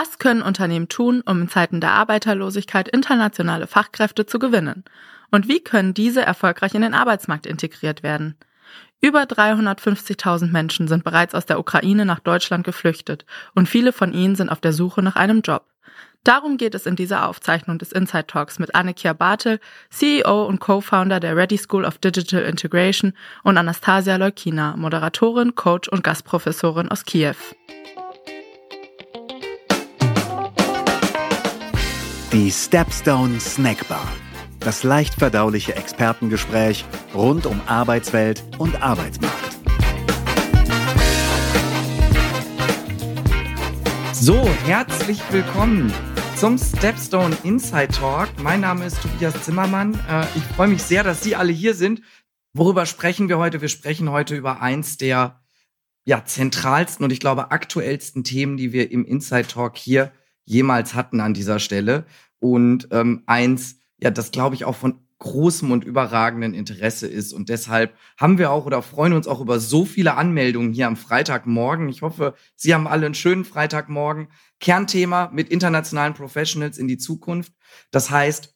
Was können Unternehmen tun, um in Zeiten der Arbeiterlosigkeit internationale Fachkräfte zu gewinnen? Und wie können diese erfolgreich in den Arbeitsmarkt integriert werden? Über 350.000 Menschen sind bereits aus der Ukraine nach Deutschland geflüchtet und viele von ihnen sind auf der Suche nach einem Job. Darum geht es in dieser Aufzeichnung des Inside Talks mit Annekia Bartel, CEO und Co-Founder der Ready School of Digital Integration und Anastasia Leukina, Moderatorin, Coach und Gastprofessorin aus Kiew. Die Stepstone Snackbar. Das leicht verdauliche Expertengespräch rund um Arbeitswelt und Arbeitsmarkt. So, herzlich willkommen zum Stepstone Inside Talk. Mein Name ist Tobias Zimmermann. Äh, ich freue mich sehr, dass Sie alle hier sind. Worüber sprechen wir heute? Wir sprechen heute über eins der ja, zentralsten und ich glaube aktuellsten Themen, die wir im Inside Talk hier jemals hatten an dieser Stelle. Und ähm, eins, ja, das glaube ich auch von großem und überragenden Interesse ist. Und deshalb haben wir auch oder freuen uns auch über so viele Anmeldungen hier am Freitagmorgen. Ich hoffe, Sie haben alle einen schönen Freitagmorgen. Kernthema mit internationalen Professionals in die Zukunft. Das heißt,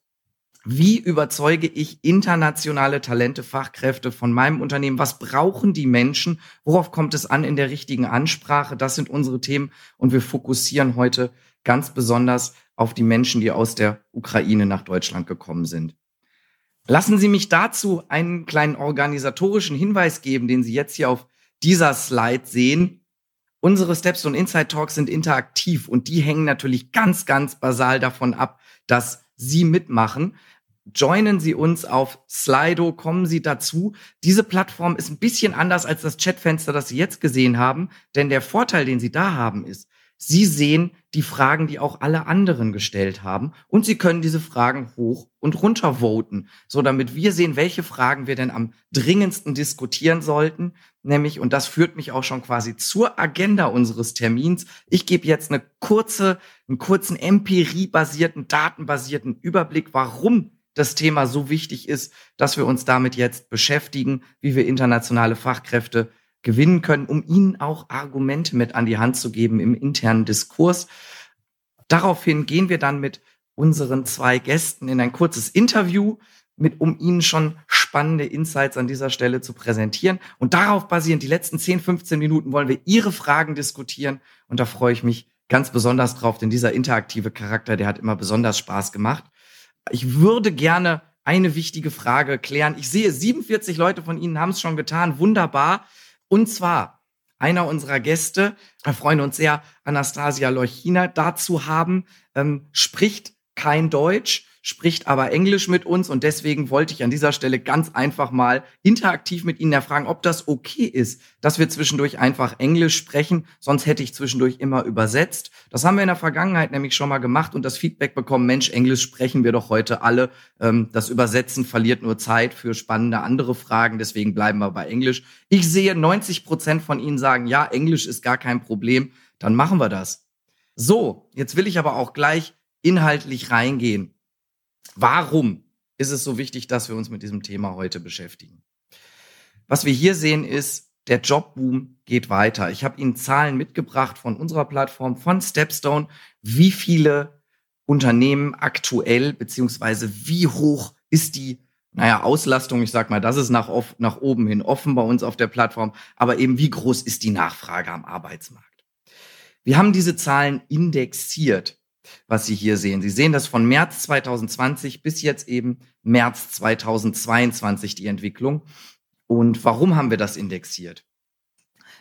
wie überzeuge ich internationale Talente, Fachkräfte von meinem Unternehmen? Was brauchen die Menschen? Worauf kommt es an in der richtigen Ansprache? Das sind unsere Themen und wir fokussieren heute ganz besonders auf die Menschen, die aus der Ukraine nach Deutschland gekommen sind. Lassen Sie mich dazu einen kleinen organisatorischen Hinweis geben, den Sie jetzt hier auf dieser Slide sehen. Unsere Steps und Inside Talks sind interaktiv und die hängen natürlich ganz, ganz basal davon ab, dass Sie mitmachen. Joinen Sie uns auf Slido, kommen Sie dazu. Diese Plattform ist ein bisschen anders als das Chatfenster, das Sie jetzt gesehen haben, denn der Vorteil, den Sie da haben, ist, Sie sehen die Fragen, die auch alle anderen gestellt haben und Sie können diese Fragen hoch und runter voten, so damit wir sehen, welche Fragen wir denn am dringendsten diskutieren sollten. Nämlich, und das führt mich auch schon quasi zur Agenda unseres Termins. Ich gebe jetzt eine kurze, einen kurzen empiriebasierten, datenbasierten Überblick, warum das Thema so wichtig ist, dass wir uns damit jetzt beschäftigen, wie wir internationale Fachkräfte gewinnen können, um ihnen auch Argumente mit an die Hand zu geben im internen Diskurs. Daraufhin gehen wir dann mit unseren zwei Gästen in ein kurzes Interview, mit, um ihnen schon spannende Insights an dieser Stelle zu präsentieren. Und darauf basierend, die letzten 10, 15 Minuten wollen wir Ihre Fragen diskutieren. Und da freue ich mich ganz besonders drauf, denn dieser interaktive Charakter, der hat immer besonders Spaß gemacht. Ich würde gerne eine wichtige Frage klären. Ich sehe, 47 Leute von Ihnen haben es schon getan. Wunderbar. Und zwar einer unserer Gäste, wir freuen uns sehr, Anastasia Leuchina, dazu haben, ähm, spricht kein Deutsch, spricht aber Englisch mit uns und deswegen wollte ich an dieser Stelle ganz einfach mal interaktiv mit Ihnen erfragen, ob das okay ist, dass wir zwischendurch einfach Englisch sprechen, sonst hätte ich zwischendurch immer übersetzt. Das haben wir in der Vergangenheit nämlich schon mal gemacht und das Feedback bekommen, Mensch, Englisch sprechen wir doch heute alle. Ähm, das Übersetzen verliert nur Zeit für spannende andere Fragen, deswegen bleiben wir bei Englisch. Ich sehe, 90 Prozent von Ihnen sagen, ja, Englisch ist gar kein Problem, dann machen wir das. So, jetzt will ich aber auch gleich inhaltlich reingehen. Warum ist es so wichtig, dass wir uns mit diesem Thema heute beschäftigen? Was wir hier sehen ist, der Jobboom geht weiter. Ich habe Ihnen Zahlen mitgebracht von unserer Plattform, von Stepstone, wie viele Unternehmen aktuell, beziehungsweise wie hoch ist die, naja, Auslastung, ich sag mal, das ist nach, auf, nach oben hin offen bei uns auf der Plattform, aber eben wie groß ist die Nachfrage am Arbeitsmarkt? Wir haben diese Zahlen indexiert was Sie hier sehen. Sie sehen das von März 2020 bis jetzt eben März 2022 die Entwicklung. Und warum haben wir das indexiert?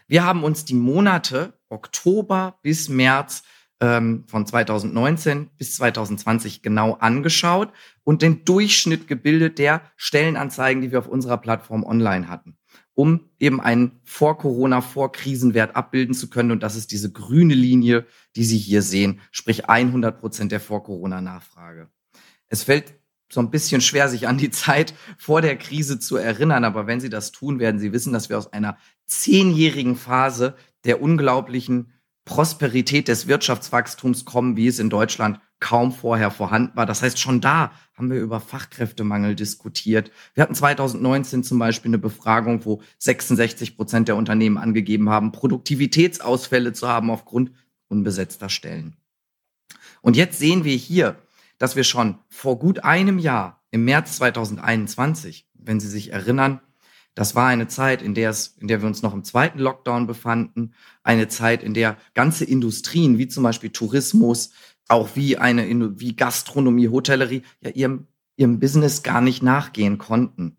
Wir haben uns die Monate Oktober bis März ähm, von 2019 bis 2020 genau angeschaut und den Durchschnitt gebildet der Stellenanzeigen, die wir auf unserer Plattform online hatten um eben einen Vor-Corona, Vor-Krisenwert abbilden zu können. Und das ist diese grüne Linie, die Sie hier sehen, sprich 100 Prozent der Vor-Corona-Nachfrage. Es fällt so ein bisschen schwer, sich an die Zeit vor der Krise zu erinnern. Aber wenn Sie das tun, werden Sie wissen, dass wir aus einer zehnjährigen Phase der unglaublichen Prosperität des Wirtschaftswachstums kommen, wie es in Deutschland kaum vorher vorhanden war. Das heißt, schon da haben wir über Fachkräftemangel diskutiert. Wir hatten 2019 zum Beispiel eine Befragung, wo 66 Prozent der Unternehmen angegeben haben, Produktivitätsausfälle zu haben aufgrund unbesetzter Stellen. Und jetzt sehen wir hier, dass wir schon vor gut einem Jahr, im März 2021, wenn Sie sich erinnern, das war eine Zeit, in der es, in der wir uns noch im zweiten Lockdown befanden, eine Zeit, in der ganze Industrien, wie zum Beispiel Tourismus, auch wie eine, wie Gastronomie, Hotellerie, ja ihrem, ihrem Business gar nicht nachgehen konnten.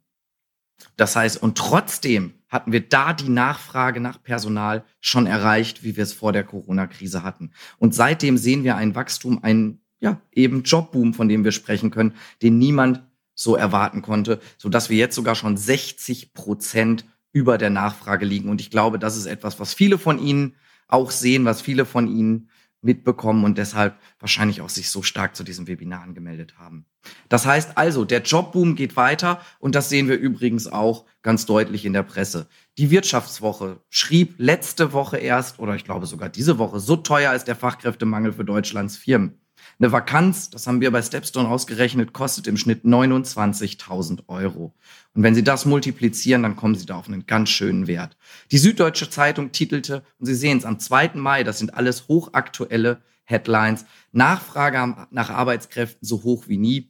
Das heißt, und trotzdem hatten wir da die Nachfrage nach Personal schon erreicht, wie wir es vor der Corona-Krise hatten. Und seitdem sehen wir ein Wachstum, einen, ja, eben Jobboom, von dem wir sprechen können, den niemand so erwarten konnte, so dass wir jetzt sogar schon 60 Prozent über der Nachfrage liegen. Und ich glaube, das ist etwas, was viele von Ihnen auch sehen, was viele von Ihnen mitbekommen und deshalb wahrscheinlich auch sich so stark zu diesem Webinar angemeldet haben. Das heißt also, der Jobboom geht weiter und das sehen wir übrigens auch ganz deutlich in der Presse. Die Wirtschaftswoche schrieb letzte Woche erst oder ich glaube sogar diese Woche, so teuer ist der Fachkräftemangel für Deutschlands Firmen. Eine Vakanz, das haben wir bei Stepstone ausgerechnet, kostet im Schnitt 29.000 Euro. Und wenn Sie das multiplizieren, dann kommen Sie da auf einen ganz schönen Wert. Die Süddeutsche Zeitung titelte, und Sie sehen es am 2. Mai, das sind alles hochaktuelle Headlines, Nachfrage nach Arbeitskräften so hoch wie nie.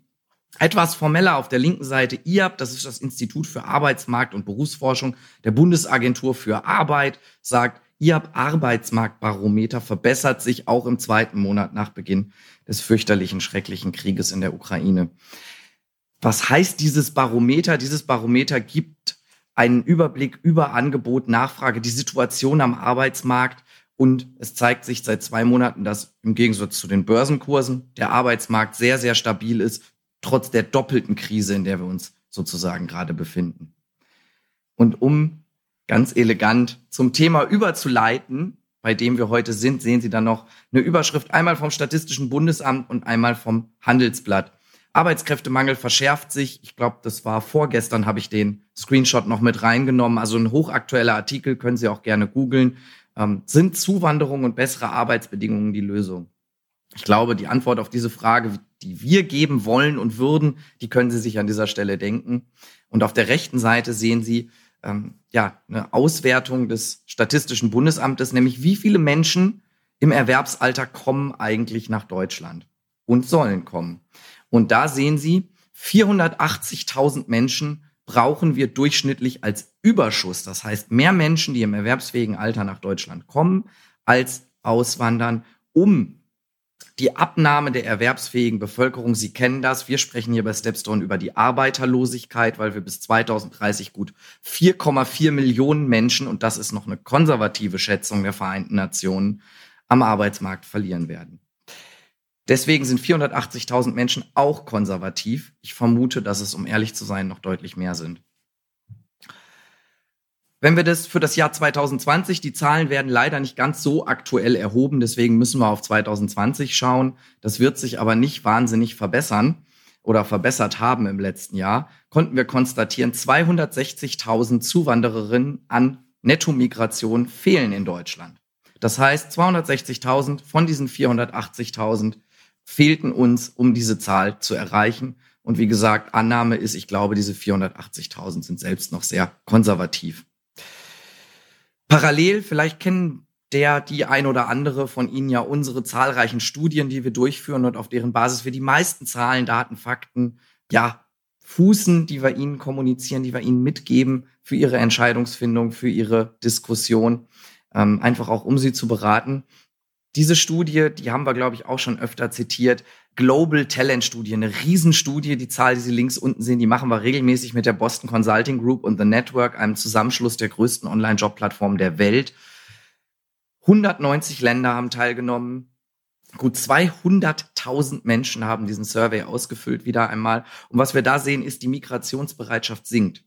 Etwas formeller auf der linken Seite IAB, das ist das Institut für Arbeitsmarkt und Berufsforschung der Bundesagentur für Arbeit, sagt, IAB Arbeitsmarktbarometer verbessert sich auch im zweiten Monat nach Beginn des fürchterlichen, schrecklichen Krieges in der Ukraine. Was heißt dieses Barometer? Dieses Barometer gibt einen Überblick über Angebot, Nachfrage, die Situation am Arbeitsmarkt und es zeigt sich seit zwei Monaten, dass im Gegensatz zu den Börsenkursen der Arbeitsmarkt sehr, sehr stabil ist, trotz der doppelten Krise, in der wir uns sozusagen gerade befinden. Und um ganz elegant zum Thema überzuleiten, bei dem wir heute sind, sehen Sie dann noch eine Überschrift einmal vom Statistischen Bundesamt und einmal vom Handelsblatt. Arbeitskräftemangel verschärft sich. Ich glaube, das war vorgestern, habe ich den Screenshot noch mit reingenommen. Also ein hochaktueller Artikel, können Sie auch gerne googeln. Ähm, sind Zuwanderung und bessere Arbeitsbedingungen die Lösung? Ich glaube, die Antwort auf diese Frage, die wir geben wollen und würden, die können Sie sich an dieser Stelle denken. Und auf der rechten Seite sehen Sie, ähm, ja, eine Auswertung des Statistischen Bundesamtes, nämlich wie viele Menschen im Erwerbsalter kommen eigentlich nach Deutschland und sollen kommen. Und da sehen Sie, 480.000 Menschen brauchen wir durchschnittlich als Überschuss. Das heißt, mehr Menschen, die im erwerbsfähigen Alter nach Deutschland kommen, als auswandern, um die Abnahme der erwerbsfähigen Bevölkerung. Sie kennen das. Wir sprechen hier bei Stepstone über die Arbeiterlosigkeit, weil wir bis 2030 gut 4,4 Millionen Menschen, und das ist noch eine konservative Schätzung der Vereinten Nationen, am Arbeitsmarkt verlieren werden. Deswegen sind 480.000 Menschen auch konservativ. Ich vermute, dass es, um ehrlich zu sein, noch deutlich mehr sind. Wenn wir das für das Jahr 2020, die Zahlen werden leider nicht ganz so aktuell erhoben, deswegen müssen wir auf 2020 schauen. Das wird sich aber nicht wahnsinnig verbessern oder verbessert haben im letzten Jahr, konnten wir konstatieren, 260.000 Zuwandererinnen an Nettomigration fehlen in Deutschland. Das heißt, 260.000 von diesen 480.000 fehlten uns, um diese Zahl zu erreichen. Und wie gesagt, Annahme ist, ich glaube, diese 480.000 sind selbst noch sehr konservativ. Parallel, vielleicht kennen der, die ein oder andere von Ihnen ja unsere zahlreichen Studien, die wir durchführen und auf deren Basis wir die meisten Zahlen, Daten, Fakten, ja, fußen, die wir Ihnen kommunizieren, die wir Ihnen mitgeben für Ihre Entscheidungsfindung, für Ihre Diskussion, ähm, einfach auch um Sie zu beraten. Diese Studie, die haben wir, glaube ich, auch schon öfter zitiert, Global Talent Studie, eine Riesenstudie. Die Zahl, die Sie links unten sehen, die machen wir regelmäßig mit der Boston Consulting Group und The Network, einem Zusammenschluss der größten Online-Job-Plattformen der Welt. 190 Länder haben teilgenommen. Gut 200.000 Menschen haben diesen Survey ausgefüllt, wieder einmal. Und was wir da sehen, ist, die Migrationsbereitschaft sinkt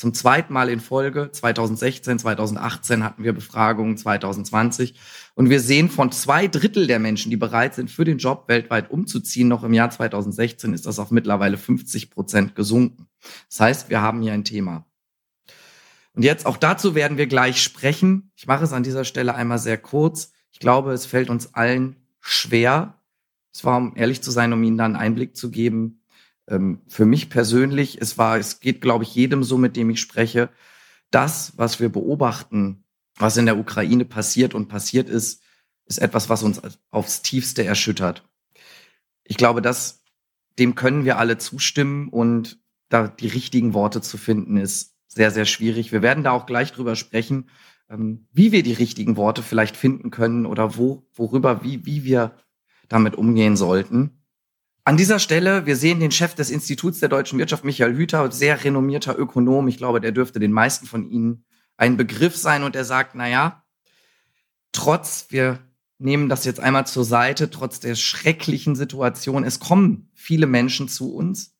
zum zweiten Mal in Folge. 2016, 2018 hatten wir Befragungen, 2020. Und wir sehen von zwei Drittel der Menschen, die bereit sind, für den Job weltweit umzuziehen, noch im Jahr 2016 ist das auf mittlerweile 50 Prozent gesunken. Das heißt, wir haben hier ein Thema. Und jetzt auch dazu werden wir gleich sprechen. Ich mache es an dieser Stelle einmal sehr kurz. Ich glaube, es fällt uns allen schwer. Es war, um ehrlich zu sein, um Ihnen dann einen Einblick zu geben, ähm, für mich persönlich, es war, es geht, glaube ich, jedem so, mit dem ich spreche, das, was wir beobachten, was in der Ukraine passiert und passiert ist, ist etwas, was uns aufs tiefste erschüttert. ich glaube, dass dem können wir alle zustimmen und da die richtigen Worte zu finden ist sehr, sehr schwierig. Wir werden da auch gleich drüber sprechen, ähm, wie wir die richtigen Worte vielleicht finden können oder wo, worüber, wie, wie wir damit umgehen sollten. An dieser Stelle, wir sehen den Chef des Instituts der deutschen Wirtschaft, Michael Hüter, sehr renommierter Ökonom. Ich glaube, der dürfte den meisten von Ihnen ein Begriff sein und er sagt, na ja, trotz, wir nehmen das jetzt einmal zur Seite, trotz der schrecklichen Situation, es kommen viele Menschen zu uns.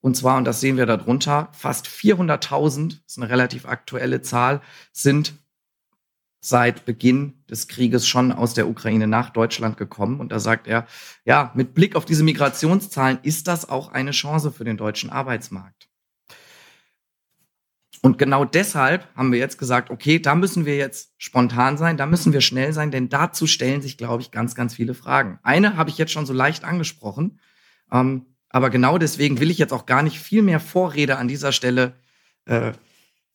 Und zwar, und das sehen wir darunter, fast 400.000, ist eine relativ aktuelle Zahl, sind seit Beginn des Krieges schon aus der Ukraine nach Deutschland gekommen. Und da sagt er, ja, mit Blick auf diese Migrationszahlen ist das auch eine Chance für den deutschen Arbeitsmarkt. Und genau deshalb haben wir jetzt gesagt, okay, da müssen wir jetzt spontan sein, da müssen wir schnell sein, denn dazu stellen sich, glaube ich, ganz, ganz viele Fragen. Eine habe ich jetzt schon so leicht angesprochen. Ähm, aber genau deswegen will ich jetzt auch gar nicht viel mehr Vorrede an dieser Stelle, äh,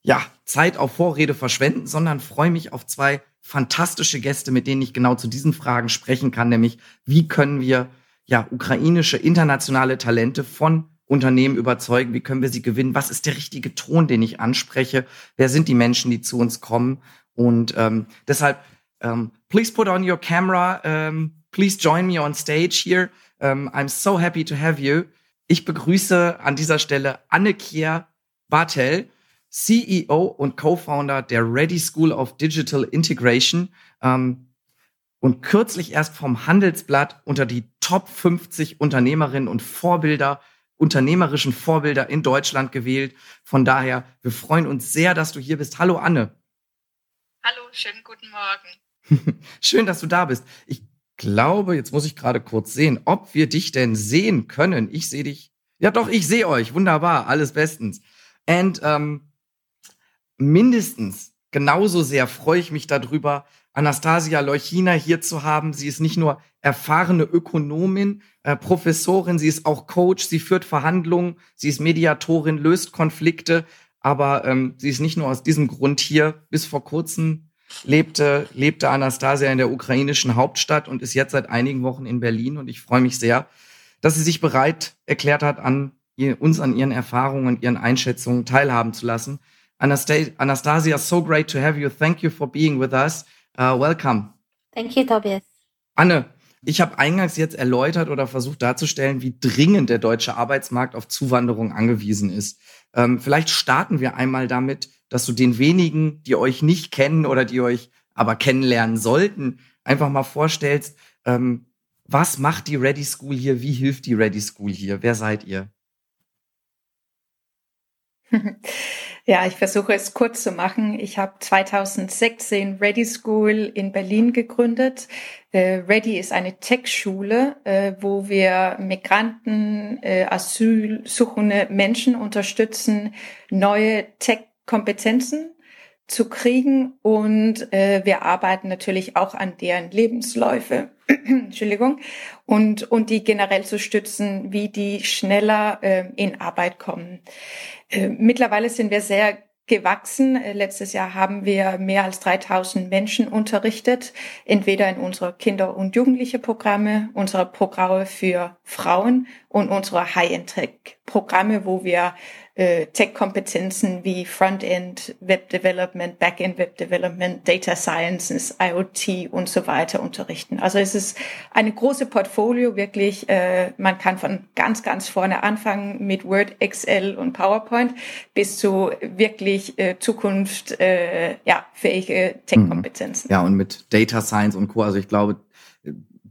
ja, Zeit auf Vorrede verschwenden, sondern freue mich auf zwei fantastische Gäste, mit denen ich genau zu diesen Fragen sprechen kann, nämlich wie können wir ja ukrainische internationale Talente von Unternehmen überzeugen, wie können wir sie gewinnen, was ist der richtige Ton, den ich anspreche, wer sind die Menschen, die zu uns kommen und ähm, deshalb ähm, please put on your camera, ähm, please join me on stage here. Um, I'm so happy to have you. Ich begrüße an dieser Stelle Anne-Kier Bartel, CEO und Co-Founder der Ready School of Digital Integration um, und kürzlich erst vom Handelsblatt unter die Top 50 Unternehmerinnen und Vorbilder, unternehmerischen Vorbilder in Deutschland gewählt. Von daher, wir freuen uns sehr, dass du hier bist. Hallo Anne. Hallo, schönen guten Morgen. Schön, dass du da bist. Ich glaube, jetzt muss ich gerade kurz sehen, ob wir dich denn sehen können. Ich sehe dich. Ja, doch, ich sehe euch. Wunderbar, alles bestens. Und ähm, mindestens genauso sehr freue ich mich darüber, Anastasia Leuchina hier zu haben. Sie ist nicht nur erfahrene Ökonomin, äh, Professorin, sie ist auch Coach, sie führt Verhandlungen, sie ist Mediatorin, löst Konflikte, aber ähm, sie ist nicht nur aus diesem Grund hier. Bis vor kurzem lebte, lebte Anastasia in der ukrainischen Hauptstadt und ist jetzt seit einigen Wochen in Berlin. Und ich freue mich sehr, dass sie sich bereit erklärt hat, an ihr, uns an ihren Erfahrungen und ihren Einschätzungen teilhaben zu lassen. Anastasia, so great to have you. Thank you for being with us. Uh, welcome. Thank you, Tobias. Anne, ich habe eingangs jetzt erläutert oder versucht darzustellen, wie dringend der deutsche Arbeitsmarkt auf Zuwanderung angewiesen ist. Ähm, vielleicht starten wir einmal damit, dass du den wenigen, die euch nicht kennen oder die euch aber kennenlernen sollten, einfach mal vorstellst, ähm, was macht die Ready School hier? Wie hilft die Ready School hier? Wer seid ihr? Ja, ich versuche es kurz zu machen. Ich habe 2016 Ready School in Berlin gegründet. Äh, Ready ist eine Tech-Schule, äh, wo wir Migranten, äh, Asylsuchende Menschen unterstützen, neue Tech Kompetenzen zu kriegen und wir arbeiten natürlich auch an deren Lebensläufe, Entschuldigung, und, und die generell zu stützen, wie die schneller äh, in Arbeit kommen. Äh, mittlerweile sind wir sehr gewachsen. Äh, letztes Jahr haben wir mehr als 3000 Menschen unterrichtet, entweder in unsere Kinder- und Jugendliche Programme, unsere Programme für Frauen und unsere High-End-Programme, wo wir äh, Tech-Kompetenzen wie Frontend, Web Development, Backend Web Development, Data Sciences, IoT und so weiter unterrichten. Also es ist eine große Portfolio, wirklich. Äh, man kann von ganz, ganz vorne anfangen mit Word, Excel und PowerPoint bis zu wirklich äh, Zukunft, äh, ja, fähige Tech-Kompetenzen. Ja, und mit Data Science und Co. Also ich glaube,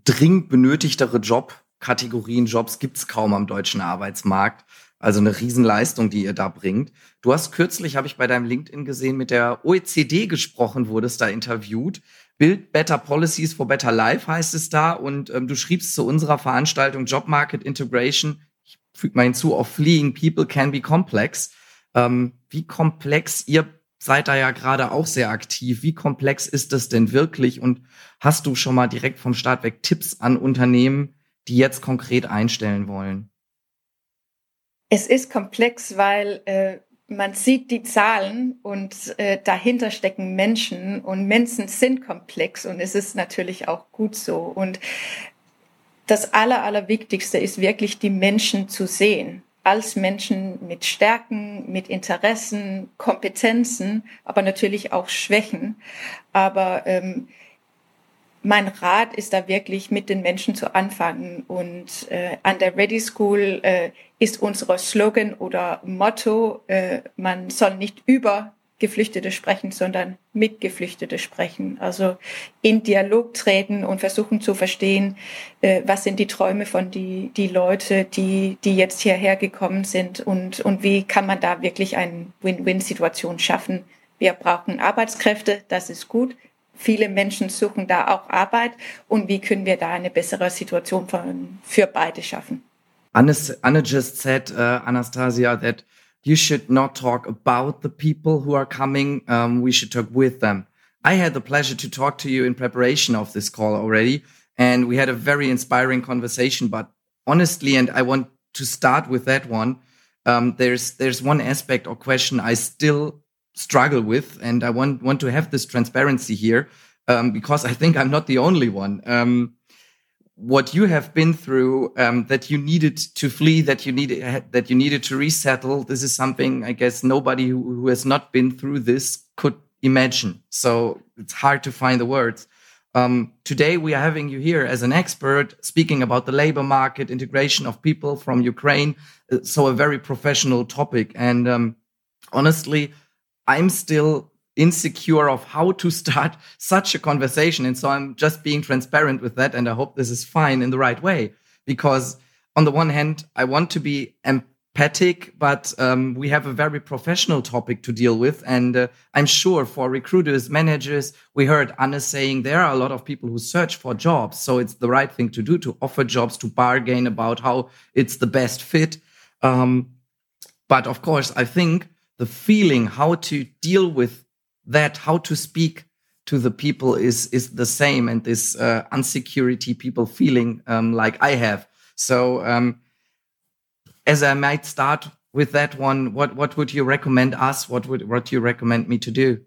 dringend benötigtere Jobkategorien, Jobs gibt's kaum am deutschen Arbeitsmarkt. Also eine Riesenleistung, die ihr da bringt. Du hast kürzlich, habe ich bei deinem LinkedIn gesehen, mit der OECD gesprochen, wurdest da interviewt. Build Better Policies for Better Life heißt es da. Und ähm, du schriebst zu unserer Veranstaltung Job Market Integration, ich füge mal hinzu, of Fleeing People Can Be Complex. Ähm, wie komplex, ihr seid da ja gerade auch sehr aktiv. Wie komplex ist das denn wirklich? Und hast du schon mal direkt vom Start weg Tipps an Unternehmen, die jetzt konkret einstellen wollen? Es ist komplex, weil äh, man sieht die Zahlen und äh, dahinter stecken Menschen und Menschen sind komplex und es ist natürlich auch gut so. Und das Aller, Allerwichtigste ist wirklich die Menschen zu sehen als Menschen mit Stärken, mit Interessen, Kompetenzen, aber natürlich auch Schwächen. Aber ähm, mein Rat ist da wirklich mit den Menschen zu anfangen. Und äh, an der Ready School äh, ist unser Slogan oder Motto, äh, man soll nicht über Geflüchtete sprechen, sondern mit Geflüchtete sprechen. Also in Dialog treten und versuchen zu verstehen, äh, was sind die Träume von die, die Leute, die, die jetzt hierher gekommen sind und, und wie kann man da wirklich eine Win-Win-Situation schaffen. Wir brauchen Arbeitskräfte, das ist gut. Viele Menschen suchen da auch Arbeit und wie können wir da eine bessere Situation für beide schaffen? Anne just said, uh, Anastasia, that you should not talk about the people who are coming. Um, we should talk with them. I had the pleasure to talk to you in preparation of this call already, and we had a very inspiring conversation. But honestly, and I want to start with that one. Um, there's there's one aspect or question I still struggle with, and I want want to have this transparency here um, because I think I'm not the only one. Um, what you have been through um, that you needed to flee that you needed that you needed to resettle this is something i guess nobody who, who, has not been through this could imagine. So it's hard to find the words. Um, today we are having you here as an expert speaking about the labor market integration of people from ukraine uh, so a very professional topic. And um, honestly i'm still insecure of how to start such a conversation. And so I'm just being transparent with that. And I hope this is fine in the right way. Because on the one hand, I want to be empathic, but um, we have a very professional topic to deal with. And uh, I'm sure for recruiters, managers, we heard Anna saying there are a lot of people who search for jobs. So it's the right thing to do to offer jobs, to bargain about how it's the best fit. Um, but of course, I think the feeling how to deal with that how to speak to the people is is the same and this uh, unsecurity people feeling um, like I have. So um, as I might start with that one, what what would you recommend us? What would what do you recommend me to do?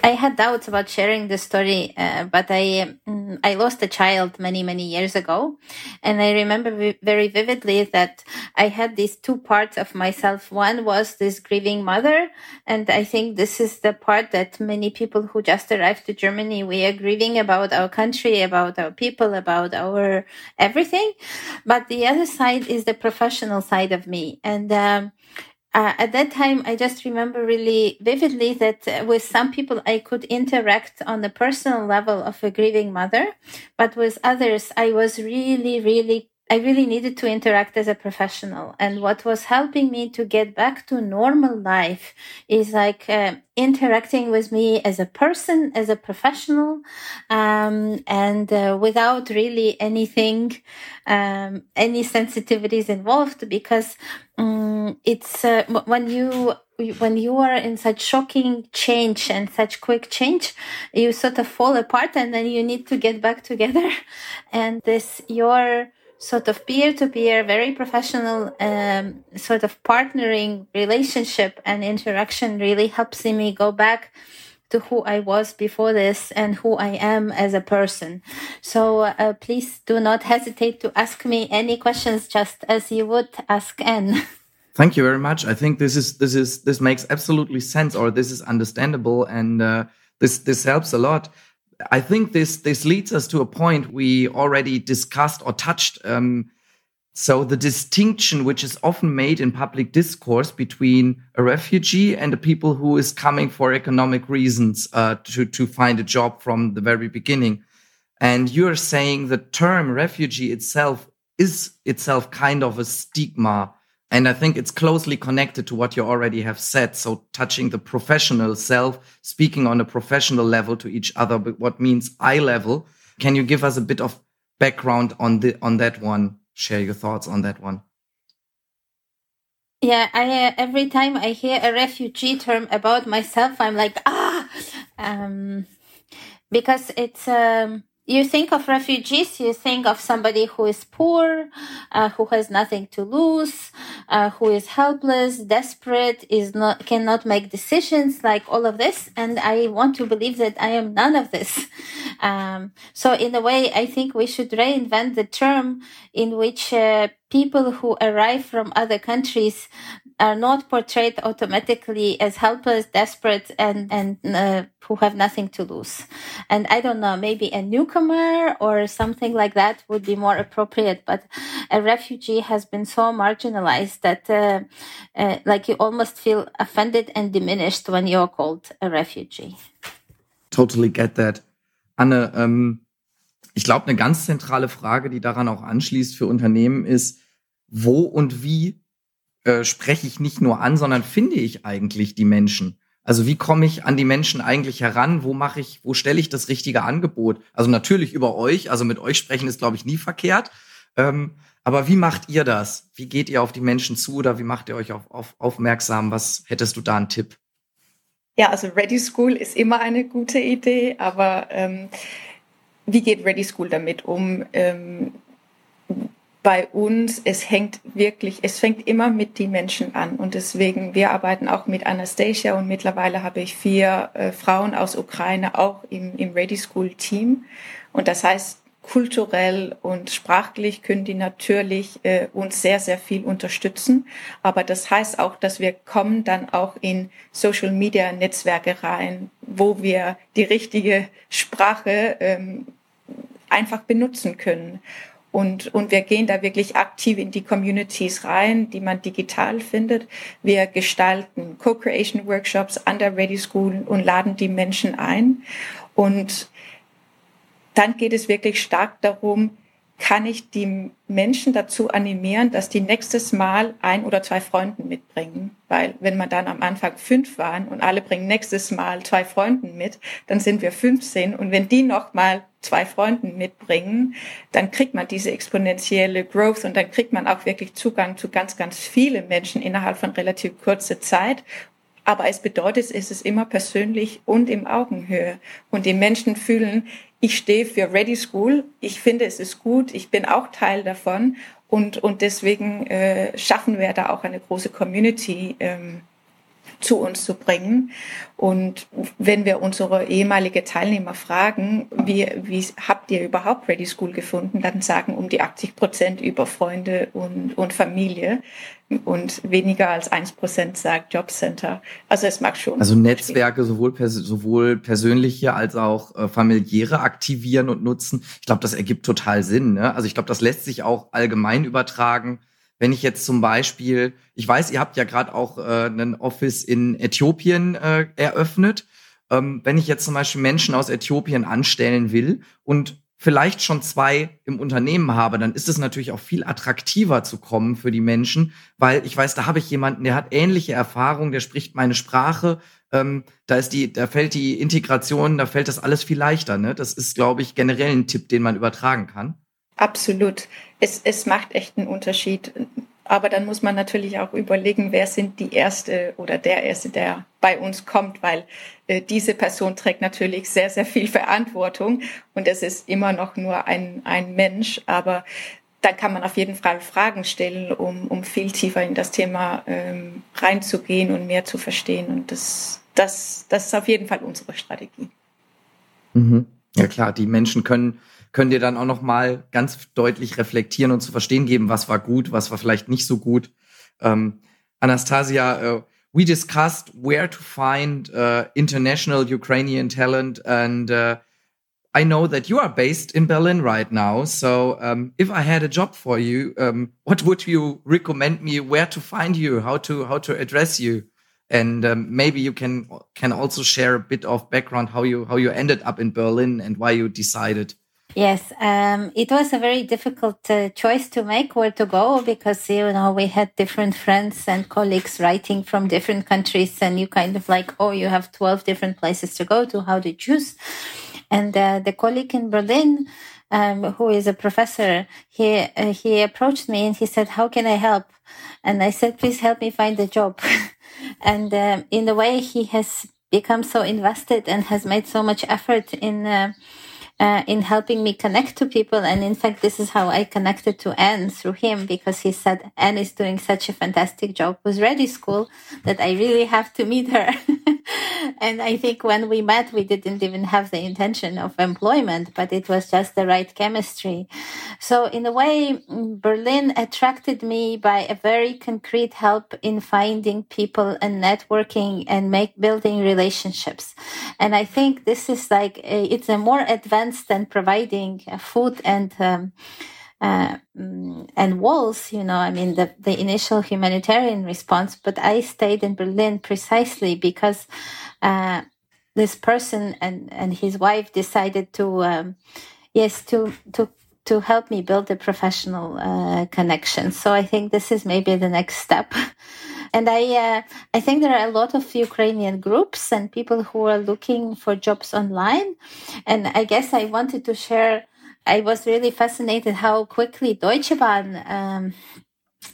I had doubts about sharing the story, uh, but I um, I lost a child many many years ago, and I remember very vividly that I had these two parts of myself. One was this grieving mother, and I think this is the part that many people who just arrived to Germany we are grieving about our country, about our people, about our everything. But the other side is the professional side of me, and. Um, uh, at that time, I just remember really vividly that uh, with some people I could interact on the personal level of a grieving mother, but with others I was really, really I really needed to interact as a professional. And what was helping me to get back to normal life is like uh, interacting with me as a person, as a professional, um, and uh, without really anything, um, any sensitivities involved because um, it's uh, when you when you are in such shocking change and such quick change, you sort of fall apart and then you need to get back together. And this, your sort of peer to peer, very professional um, sort of partnering relationship and interaction really helps me go back to who I was before this and who I am as a person. So uh, please do not hesitate to ask me any questions, just as you would ask Anne. Thank you very much. I think this is this is this makes absolutely sense, or this is understandable, and uh, this this helps a lot. I think this this leads us to a point we already discussed or touched. Um, so the distinction which is often made in public discourse between a refugee and a people who is coming for economic reasons uh, to to find a job from the very beginning, and you're saying the term refugee itself is itself kind of a stigma and I think it's closely connected to what you already have said. So touching the professional self, speaking on a professional level to each other, but what means eye level. Can you give us a bit of background on the, on that one? Share your thoughts on that one. Yeah, I uh, every time I hear a refugee term about myself, I'm like ah, um, because it's um, you think of refugees, you think of somebody who is poor, uh, who has nothing to lose, uh, who is helpless, desperate, is not cannot make decisions, like all of this. And I want to believe that I am none of this. Um, so in a way, I think we should reinvent the term in which uh, people who arrive from other countries are not portrayed automatically as helpless, desperate, and and uh, who have nothing to lose. And I don't know, maybe a newcomer or something like that would be more appropriate. But a refugee has been so marginalized that, uh, uh, like, you almost feel offended and diminished when you're called a refugee. Totally get that. Anne, ähm, ich glaube, eine ganz zentrale Frage, die daran auch anschließt für Unternehmen ist, wo und wie äh, spreche ich nicht nur an, sondern finde ich eigentlich die Menschen? Also wie komme ich an die Menschen eigentlich heran? Wo mache ich, wo stelle ich das richtige Angebot? Also natürlich über euch, also mit euch sprechen ist, glaube ich, nie verkehrt. Ähm, aber wie macht ihr das? Wie geht ihr auf die Menschen zu oder wie macht ihr euch auf, auf, aufmerksam? Was hättest du da einen Tipp? Ja, also Ready School ist immer eine gute Idee, aber ähm, wie geht Ready School damit um? Ähm, bei uns, es hängt wirklich, es fängt immer mit den Menschen an. Und deswegen, wir arbeiten auch mit Anastasia und mittlerweile habe ich vier äh, Frauen aus Ukraine auch im, im Ready School Team. Und das heißt, kulturell und sprachlich können die natürlich äh, uns sehr, sehr viel unterstützen. Aber das heißt auch, dass wir kommen dann auch in Social Media Netzwerke rein, wo wir die richtige Sprache ähm, einfach benutzen können. Und, und wir gehen da wirklich aktiv in die Communities rein, die man digital findet. Wir gestalten Co-Creation Workshops an der Ready School und laden die Menschen ein. Und dann geht es wirklich stark darum, kann ich die Menschen dazu animieren, dass die nächstes Mal ein oder zwei Freunden mitbringen. Weil wenn man dann am Anfang fünf waren und alle bringen nächstes Mal zwei Freunden mit, dann sind wir 15. Und wenn die noch mal zwei Freunden mitbringen, dann kriegt man diese exponentielle Growth und dann kriegt man auch wirklich Zugang zu ganz, ganz vielen Menschen innerhalb von relativ kurzer Zeit. Aber es bedeutet, es ist immer persönlich und im Augenhöhe. Und die Menschen fühlen, ich stehe für Ready School. Ich finde, es ist gut. Ich bin auch Teil davon. Und, und deswegen äh, schaffen wir da auch eine große Community ähm, zu uns zu bringen. Und wenn wir unsere ehemalige Teilnehmer fragen, wie, wie habt ihr überhaupt Ready School gefunden, dann sagen um die 80 Prozent über Freunde und, und Familie und weniger als 1 Prozent sagt Jobcenter. Also es mag schon. Also Netzwerke sowohl, pers sowohl persönliche als auch äh, familiäre aktivieren und nutzen. Ich glaube, das ergibt total Sinn. Ne? Also ich glaube, das lässt sich auch allgemein übertragen wenn ich jetzt zum Beispiel, ich weiß, ihr habt ja gerade auch äh, einen Office in Äthiopien äh, eröffnet. Ähm, wenn ich jetzt zum Beispiel Menschen aus Äthiopien anstellen will und vielleicht schon zwei im Unternehmen habe, dann ist es natürlich auch viel attraktiver zu kommen für die Menschen, weil ich weiß, da habe ich jemanden, der hat ähnliche Erfahrungen, der spricht meine Sprache, ähm, da ist die, da fällt die Integration, da fällt das alles viel leichter. Ne? Das ist, glaube ich, generell ein Tipp, den man übertragen kann. Absolut. Es, es macht echt einen Unterschied. Aber dann muss man natürlich auch überlegen, wer sind die Erste oder der Erste, der bei uns kommt, weil äh, diese Person trägt natürlich sehr, sehr viel Verantwortung und es ist immer noch nur ein, ein Mensch. Aber dann kann man auf jeden Fall Fragen stellen, um, um viel tiefer in das Thema ähm, reinzugehen und mehr zu verstehen. Und das, das, das ist auf jeden Fall unsere Strategie. Mhm. Ja klar, die Menschen können können dir dann auch noch mal ganz deutlich reflektieren und zu verstehen geben, was war gut, was war vielleicht nicht so gut. Ähm, Anastasia, uh, we discussed where to find uh, international Ukrainian talent and uh, I know that you are based in Berlin right now. So um, if I had a job for you, um, what would you recommend me where to find you, how to how to address you? And um, maybe you can can also share a bit of background how you how you ended up in Berlin and why you decided Yes, um, it was a very difficult uh, choice to make where to go because, you know, we had different friends and colleagues writing from different countries and you kind of like, oh, you have 12 different places to go to. How to choose? And uh, the colleague in Berlin, um, who is a professor, he, uh, he approached me and he said, how can I help? And I said, please help me find a job. and um, in a way, he has become so invested and has made so much effort in uh, in helping me connect to people. And in fact, this is how I connected to Anne through him because he said Anne is doing such a fantastic job with ReDI School that I really have to meet her. and I think when we met, we didn't even have the intention of employment, but it was just the right chemistry. So in a way, Berlin attracted me by a very concrete help in finding people and networking and make building relationships. And I think this is like, a, it's a more advanced than providing food and, um, uh, mm, and walls, you know, I mean, the, the initial humanitarian response, but I stayed in Berlin precisely because, uh, this person and, and his wife decided to, um, yes, to, to, to help me build a professional, uh, connection. So I think this is maybe the next step. and I, uh, I think there are a lot of Ukrainian groups and people who are looking for jobs online. And I guess I wanted to share I was really fascinated how quickly Deutsche Bahn um,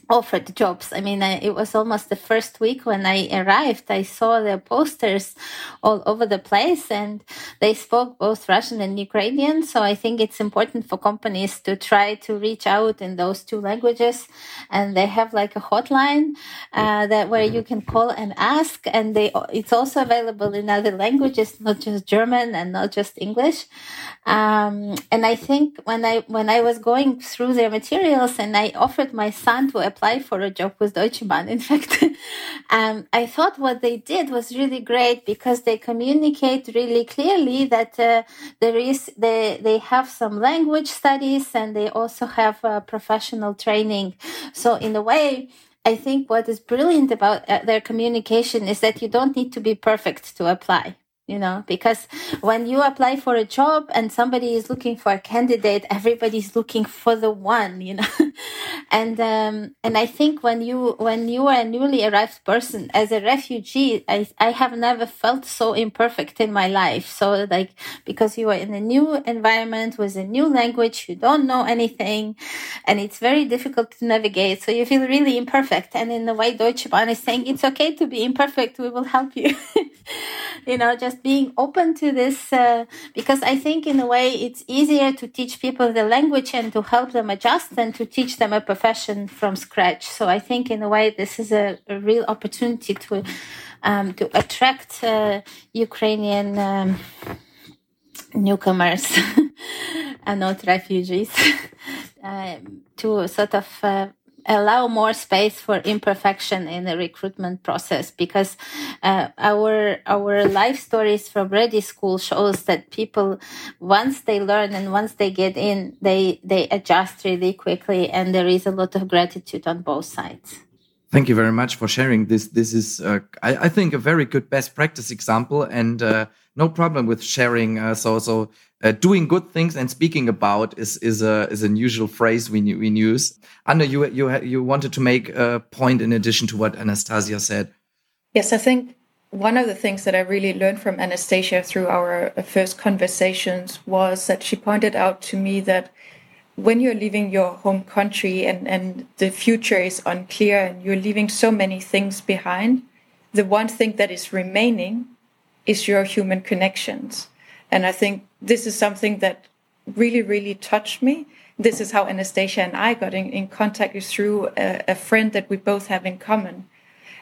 offered jobs. I mean, I, it was almost the first week when I arrived. I saw their posters all over the place and they spoke both Russian and Ukrainian. So I think it's important for companies to try to reach out in those two languages. And they have like a hotline uh, that where you can call and ask. And they, it's also available in other languages, not just German and not just English. Um, and I think when I, when I was going through their materials and I offered my son to apply for a job with Deutsche Bahn. In fact, um, I thought what they did was really great because they communicate really clearly that uh, there is they they have some language studies and they also have uh, professional training. So in a way. I think what is brilliant about uh, their communication is that you don't need to be perfect to apply you know because when you apply for a job and somebody is looking for a candidate everybody's looking for the one you know? And um, and i think when you when you are a newly arrived person as a refugee i i have never felt so imperfect in my life. So like because you are in a new environment with a new language you don't know anything and it's very difficult to navigate. So you feel really imperfect. And in the way deutsche bahn is saying it's okay to be imperfect. We will help you. You know just just being open to this uh, because I think in a way it's easier to teach people the language and to help them adjust than to teach them a profession from scratch. So I think in a way this is a, a real opportunity to um, to attract uh, Ukrainian um, newcomers and not refugees uh, to sort of uh, allow more space for imperfection in the recruitment process because uh, our our life stories from ReDI School shows that people once they learn and once they get in they they adjust really quickly and there is a lot of gratitude on both sides Thank you very much for sharing this. This is, uh, I, I, think, a very good best practice example, and uh, no problem with sharing. Uh, so, so uh, doing good things and speaking about is is a is an usual phrase we we use. Anna, you you you wanted to make a point in addition to what Anastasia said. Yes, I think one of the things that I really learned from Anastasia through our first conversations was that she pointed out to me that when you're leaving your home country and, and the future is unclear and you're leaving so many things behind, the one thing that is remaining is your human connections. And I think this is something that really, really touched me. This is how Anastasia and I got in, in contact is through a, a friend that we both have in common.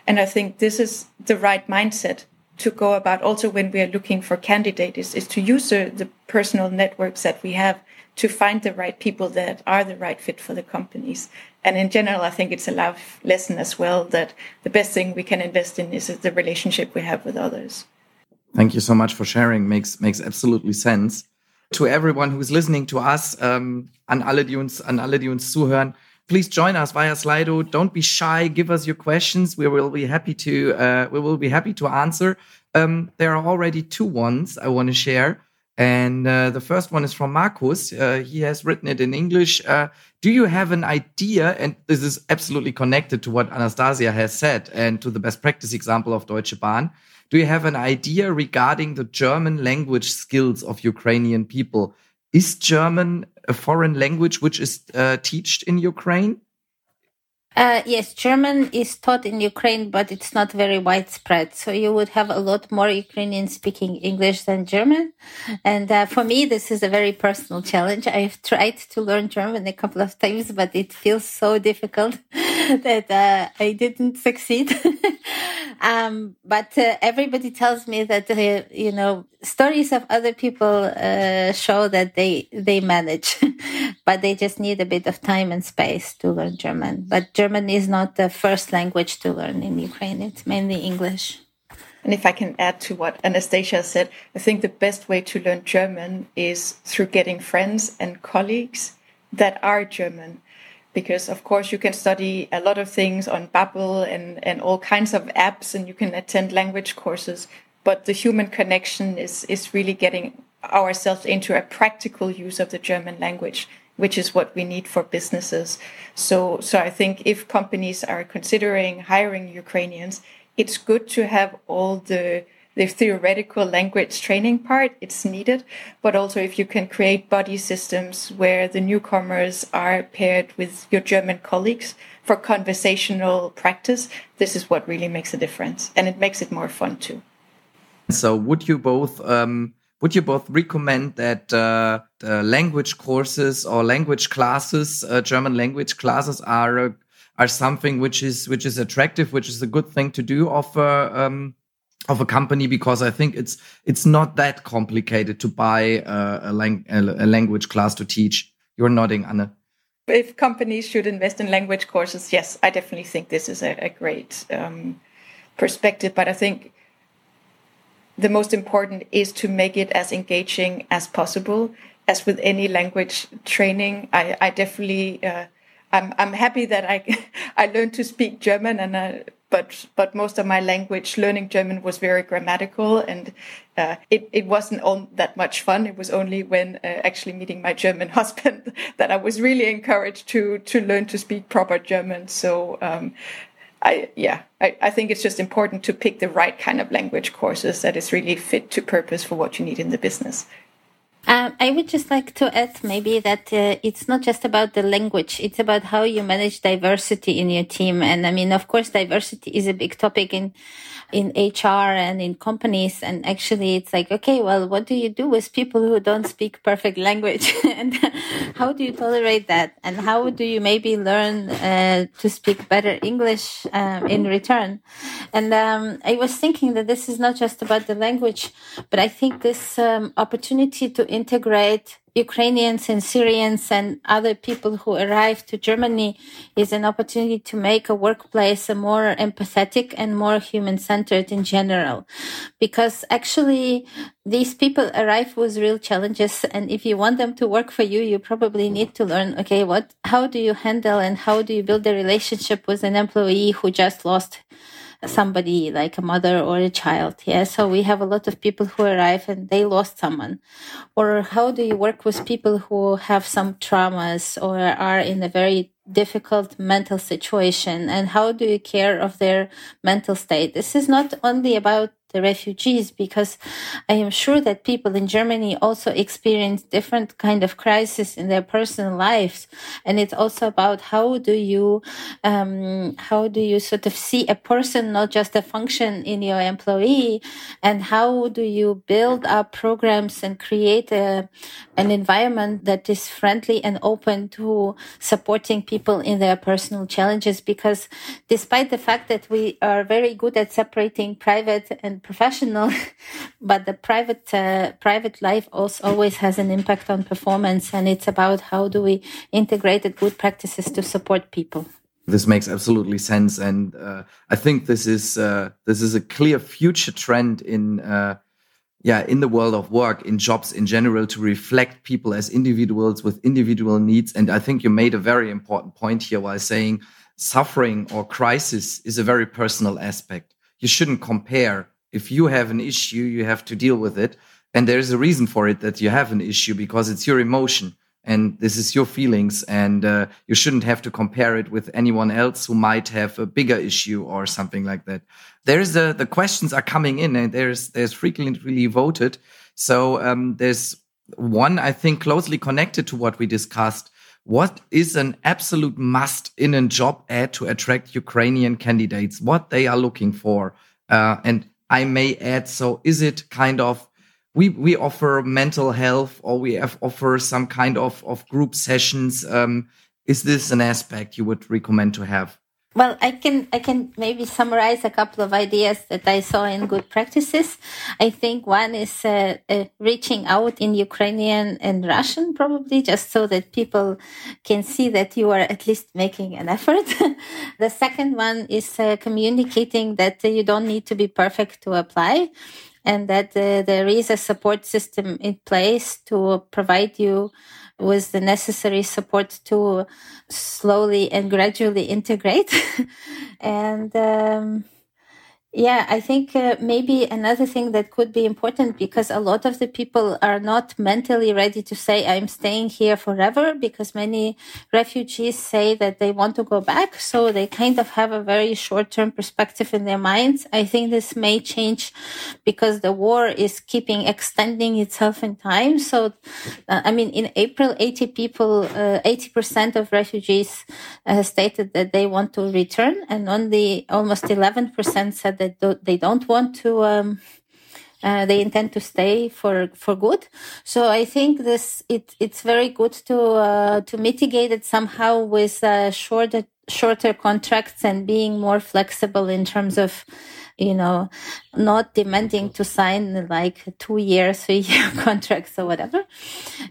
And I think this is the right mindset to go about also when we are looking for candidates is, is to use the, the personal networks that we have to find the right people that are the right fit for the companies. And in general, I think it's a life lesson as well that the best thing we can invest in is the relationship we have with others. Thank you so much for sharing. Makes makes absolutely sense. To everyone who's listening to us, um, an alle, die uns, an alle, die uns zuhören, please join us via Slido. Don't be shy. Give us your questions. We will be happy to uh, we will be happy to answer. Um, there are already two ones I want to share. And uh, the first one is from Marcus. Uh, he has written it in English. Uh, do you have an idea? And this is absolutely connected to what Anastasia has said and to the best practice example of Deutsche Bahn. Do you have an idea regarding the German language skills of Ukrainian people? Is German a foreign language which is uh, taught in Ukraine? Uh, yes, German is taught in Ukraine, but it's not very widespread. So you would have a lot more Ukrainians speaking English than German. And uh, for me, this is a very personal challenge. I've tried to learn German a couple of times, but it feels so difficult that uh, I didn't succeed. um, but uh, everybody tells me that uh, you know stories of other people uh, show that they they manage, but they just need a bit of time and space to learn German. But German is not the first language to learn in Ukraine; it's mainly English. And if I can add to what Anastasia said, I think the best way to learn German is through getting friends and colleagues that are German because of course you can study a lot of things on Babbel and, and all kinds of apps and you can attend language courses. But the human connection is, is really getting ourselves into a practical use of the German language, which is what we need for businesses. So, so I think if companies are considering hiring Ukrainians, it's good to have all the the theoretical language training part, it's needed. But also, if you can create buddy systems where the newcomers are paired with your German colleagues for conversational practice, this is what really makes a difference. And it makes it more fun too. So, would you both? Um, would you both recommend that uh, language courses or language classes, uh, German language classes, are uh, are something which is which is attractive, which is a good thing to do offer um, of a company because I think it's it's not that complicated to buy a, a, lang a, language class to teach. You're nodding, Anna. If companies should invest in language courses, yes, I definitely think this is a, a great um, perspective. But I think the most important is to make it as engaging as possible. As with any language training, I, I definitely uh, I'm I'm happy that I I learned to speak German and uh, but but most of my language learning German was very grammatical and uh, it it wasn't all that much fun. It was only when uh, actually meeting my German husband that I was really encouraged to to learn to speak proper German. So. Um, I, yeah, I, I think it's just important to pick the right kind of language courses that is really fit to purpose for what you need in the business. Um, I would just like to add maybe that uh, it's not just about the language, it's about how you manage diversity in your team. And I mean, of course, diversity is a big topic in in HR and in companies. And actually, it's like, okay, well, what do you do with people who don't speak perfect language? and how do you tolerate that? And how do you maybe learn uh, to speak better English um, in return? And um, I was thinking that this is not just about the language, but I think this um, opportunity to integrate Ukrainians and Syrians and other people who arrive to Germany is an opportunity to make a workplace a more empathetic and more human centered in general. Because actually these people arrive with real challenges. And if you want them to work for you, you probably need to learn, okay, what, how do you handle and how do you build a relationship with an employee who just lost somebody like a mother or a child. Yeah. So we have a lot of people who arrive and they lost someone. Or how do you work with people who have some traumas or are in a very difficult mental situation and how do you care of their mental state? This is not only about the refugees because I am sure that people in Germany also experience different kind of crisis in their personal lives. And it's also about how do you, um, how do you sort of see a person, not just a function in your employee? And how do you build up programs and create a, an environment that is friendly and open to supporting people in their personal challenges? Because despite the fact that we are very good at separating private and professional, but the private uh, private life also always has an impact on performance, and it's about how do we integrate good practices to support people. This makes absolutely sense, and uh, I think this is uh, this is a clear future trend in uh, yeah in the world of work in jobs in general to reflect people as individuals with individual needs. And I think you made a very important point here while saying suffering or crisis is a very personal aspect. You shouldn't compare if you have an issue, you have to deal with it. And there's a reason for it that you have an issue because it's your emotion and this is your feelings. And uh, you shouldn't have to compare it with anyone else who might have a bigger issue or something like that. There's a, the questions are coming in and there's, there's frequently voted. So um, there's one, I think, closely connected to what we discussed. what is an absolute must in a job ad to attract Ukrainian candidates, what they are looking for. Uh, and I may add, so is it kind of we we offer mental health or we have offer some kind of of group sessions. Um, is this an aspect you would recommend to have? Well, I can I can maybe summarize a couple of ideas that I saw in good practices. I think one is uh, uh, reaching out in Ukrainian and Russian, probably just so that people can see that you are at least making an effort. the second one is uh, communicating that you don't need to be perfect to apply and that uh, there is a support system in place to provide you with the necessary support to slowly and gradually integrate. and um, yeah, I think uh, maybe another thing that could be important because a lot of the people are not mentally ready to say, I'm staying here forever because many refugees say that they want to go back. So they kind of have a very short term perspective in their minds. I think this may change because the war is keeping extending itself in time. So, uh, I mean, in April, 80 people, uh, 80% of refugees uh, stated that they want to return and only almost 11% said that they don't want to um, uh, they intend to stay for for good. So I think this it it's very good to uh, to mitigate it somehow with uh, shorter shorter contracts and being more flexible in terms of you know, not demanding to sign like two year, three year contracts or whatever.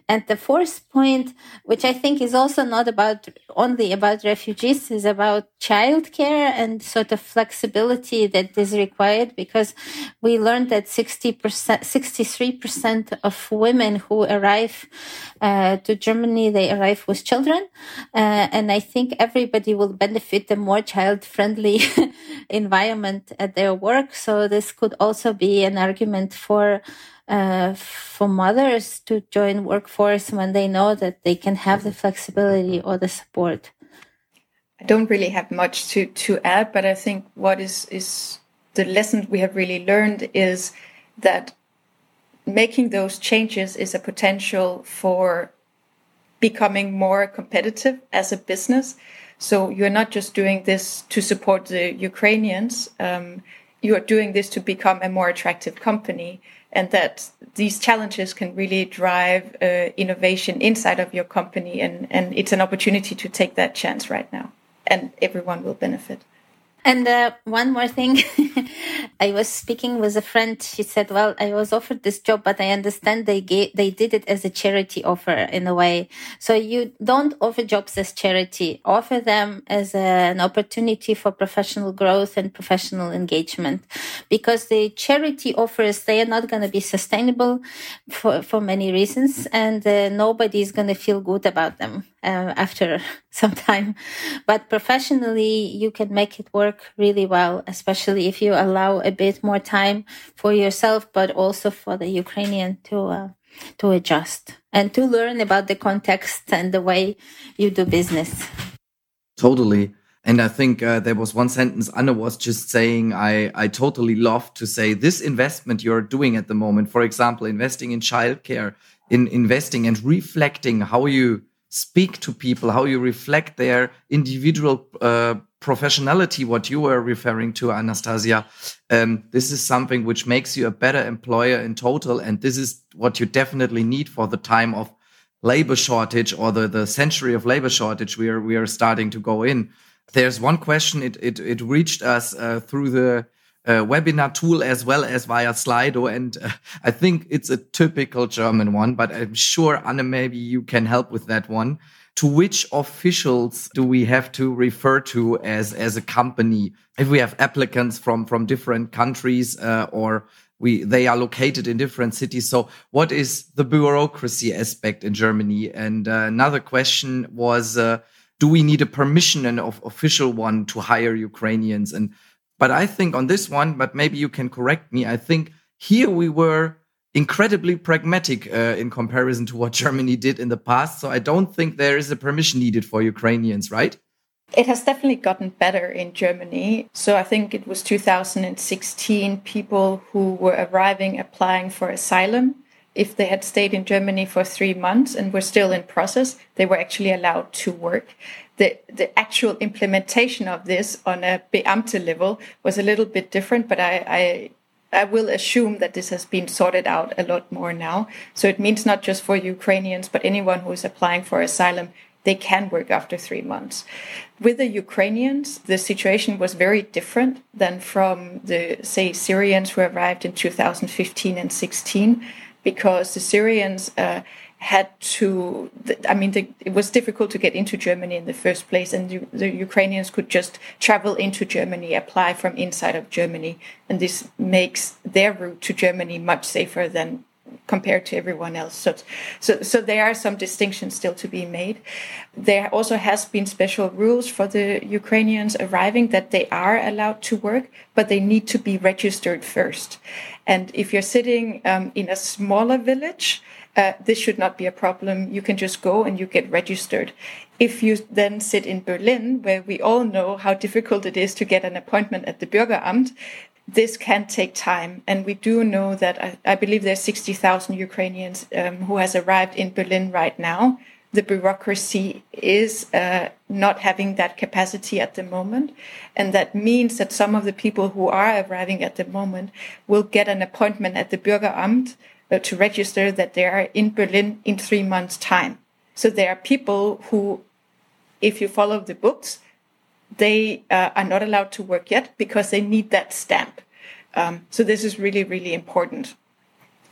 And the fourth point, which I think is also not about only about refugees, is about childcare and sort of flexibility that is required because we learned that 60%, 63% of women who arrive uh, to Germany, they arrive with children. Uh, and I think everybody will benefit a more child friendly environment at their work. So this could also be an argument for uh, for mothers to join workforce when they know that they can have the flexibility or the support. I don't really have much to to add, but I think what is is the lesson we have really learned is that making those changes is a potential for becoming more competitive as a business. So you're not just doing this to support the Ukrainians. Um, you are doing this to become a more attractive company, and that these challenges can really drive uh, innovation inside of your company, and and it's an opportunity to take that chance right now, and everyone will benefit. And uh, one more thing, I was speaking with a friend. She said, "Well, I was offered this job, but I understand they gave, they did it as a charity offer in a way. So you don't offer jobs as charity; offer them as a, an opportunity for professional growth and professional engagement. Because the charity offers they are not going to be sustainable for for many reasons, and uh, nobody is going to feel good about them uh, after some time. But professionally, you can make it work really well, especially if you allow a bit more time for yourself, but also for the Ukrainian to uh, to adjust and to learn about the context and the way you do business. Totally. And I think uh, there was one sentence Anna was just saying, I, I totally love to say this investment you're doing at the moment, for example, investing in childcare, in investing and reflecting how you speak to people, how you reflect their individual uh, professionality, what you were referring to, Anastasia. Um, this is something which makes you a better employer in total. And this is what you definitely need for the time of labor shortage or the, the century of labor shortage we are, we are starting to go in. There's one question, it, it, it reached us uh, through the uh, webinar tool as well as via Slido. And uh, I think it's a typical German one, but I'm sure, Anne, maybe you can help with that one. To which officials do we have to refer to as, as a company? If we have applicants from, from different countries, uh, or we, they are located in different cities. So what is the bureaucracy aspect in Germany? And uh, another question was, uh, do we need a permission and of official one to hire Ukrainians? And but I think on this one, but maybe you can correct me, I think here we were incredibly pragmatic uh, in comparison to what Germany did in the past. So I don't think there is a permission needed for Ukrainians, right? It has definitely gotten better in Germany. So I think it was 2016 people who were arriving applying for asylum if they had stayed in Germany for three months and were still in process, they were actually allowed to work. The, the actual implementation of this on a Beamte level was a little bit different, but I, I I will assume that this has been sorted out a lot more now. So it means not just for Ukrainians, but anyone who is applying for asylum, they can work after three months. With the Ukrainians, the situation was very different than from the, say, Syrians who arrived in 2015 and 16, because the Syrians uh, had to i mean the, it was difficult to get into germany in the first place and the, the, ukrainians could just travel into germany apply from inside of germany and this makes their route to germany much safer than compared to everyone else so so so there are some distinctions still to be made there also has been special rules for the ukrainians arriving that they are allowed to work but they need to be registered first and if you're sitting um, in a smaller village uh, this should not be a problem. You can just go and you get registered. If you then sit in Berlin, where we all know how difficult it is to get an appointment at the Bürgeramt, this can take time. And we do know that I, I believe there's 60,000 Ukrainians um, who has arrived in Berlin right now. The bureaucracy is uh, not having that capacity at the moment. And that means that some of the people who are arriving at the moment will get an appointment at the Bürgeramt uh, to register that they are in Berlin in three months' time. So there are people who, if you follow the books, they uh, are not allowed to work yet because they need that stamp. Um, so this is really, really important.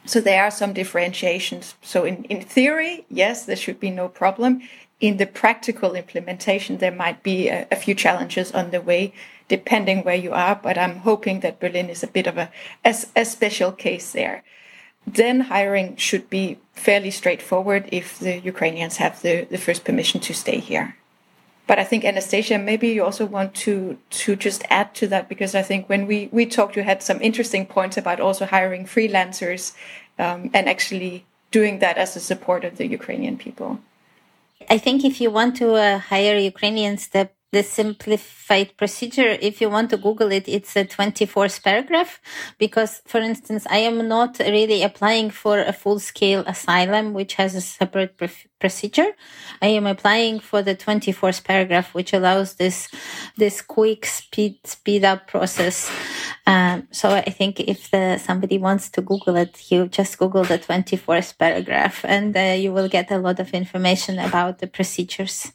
So there are some differentiations. So in, in theory, yes, there should be no problem. In the practical implementation, there might be a, a few challenges on the way, depending where you are. But I'm hoping that Berlin is a bit of a, a, a special case there then hiring should be fairly straightforward if the Ukrainians have the, the first permission to stay here. But I think Anastasia, maybe you also want to to just add to that because I think when we we talked, you had some interesting points about also hiring freelancers um, and actually doing that as a support of the Ukrainian people. I think if you want to uh, hire Ukrainians, the the simplified procedure, if you want to Google it, it's a 24th paragraph. Because, for instance, I am not really applying for a full scale asylum, which has a separate pr- procedure. I am applying for the 24th paragraph, which allows this, this quick speed, speed up process. Um, so I think if the, somebody wants to Google it, you just Google the 24th paragraph and uh, you will get a lot of information about the procedures.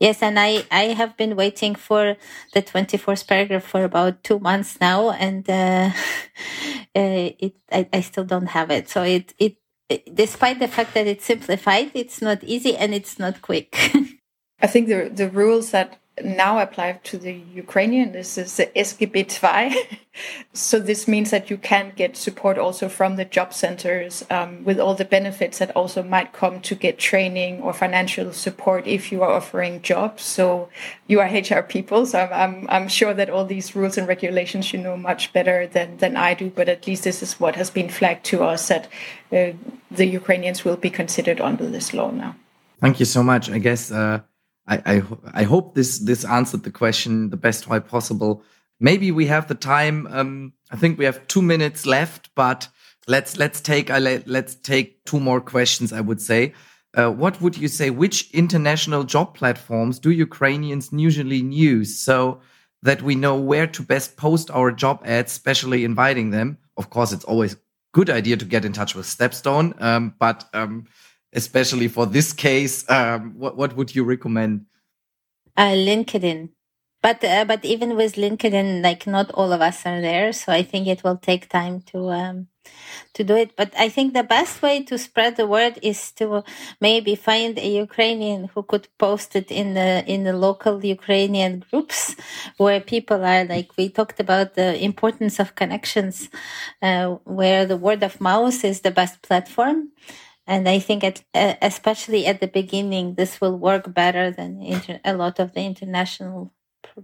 Yes, and I, I have been waiting for the 24th paragraph for about two months now, and uh, uh, it I, I still don't have it. So it, it, it despite the fact that it's simplified, it's not easy and it's not quick. I think the the rules that now apply to the Ukrainian. This is the SGB 2. so this means that you can get support also from the job centers um, with all the benefits that also might come to get training or financial support if you are offering jobs. So you are HR people, so I'm, I'm, I'm sure that all these rules and regulations you know much better than, than I do, but at least this is what has been flagged to us that uh, the Ukrainians will be considered under this law now. Thank you so much. I guess uh, I, I, hope this this answered the question the best way possible. Maybe we have the time. Um, I think we have two minutes left, but let's let's take uh, let, let's take two more questions. I would say. Uh, what would you say? Which international job platforms do Ukrainians usually use so that we know where to best post our job ads, especially inviting them? Of course, it's always good idea to get in touch with Stepstone, um, but um, especially for this case, um, what what would you recommend? Uh, LinkedIn, but uh, but even with LinkedIn, like not all of us are there, so I think it will take time to um, to do it. But I think the best way to spread the word is to maybe find a Ukrainian who could post it in the in the local Ukrainian groups where people are like we talked about the importance of connections, uh, where the word of mouth is the best platform and I think at, especially at the beginning, this will work better than inter- a lot of the international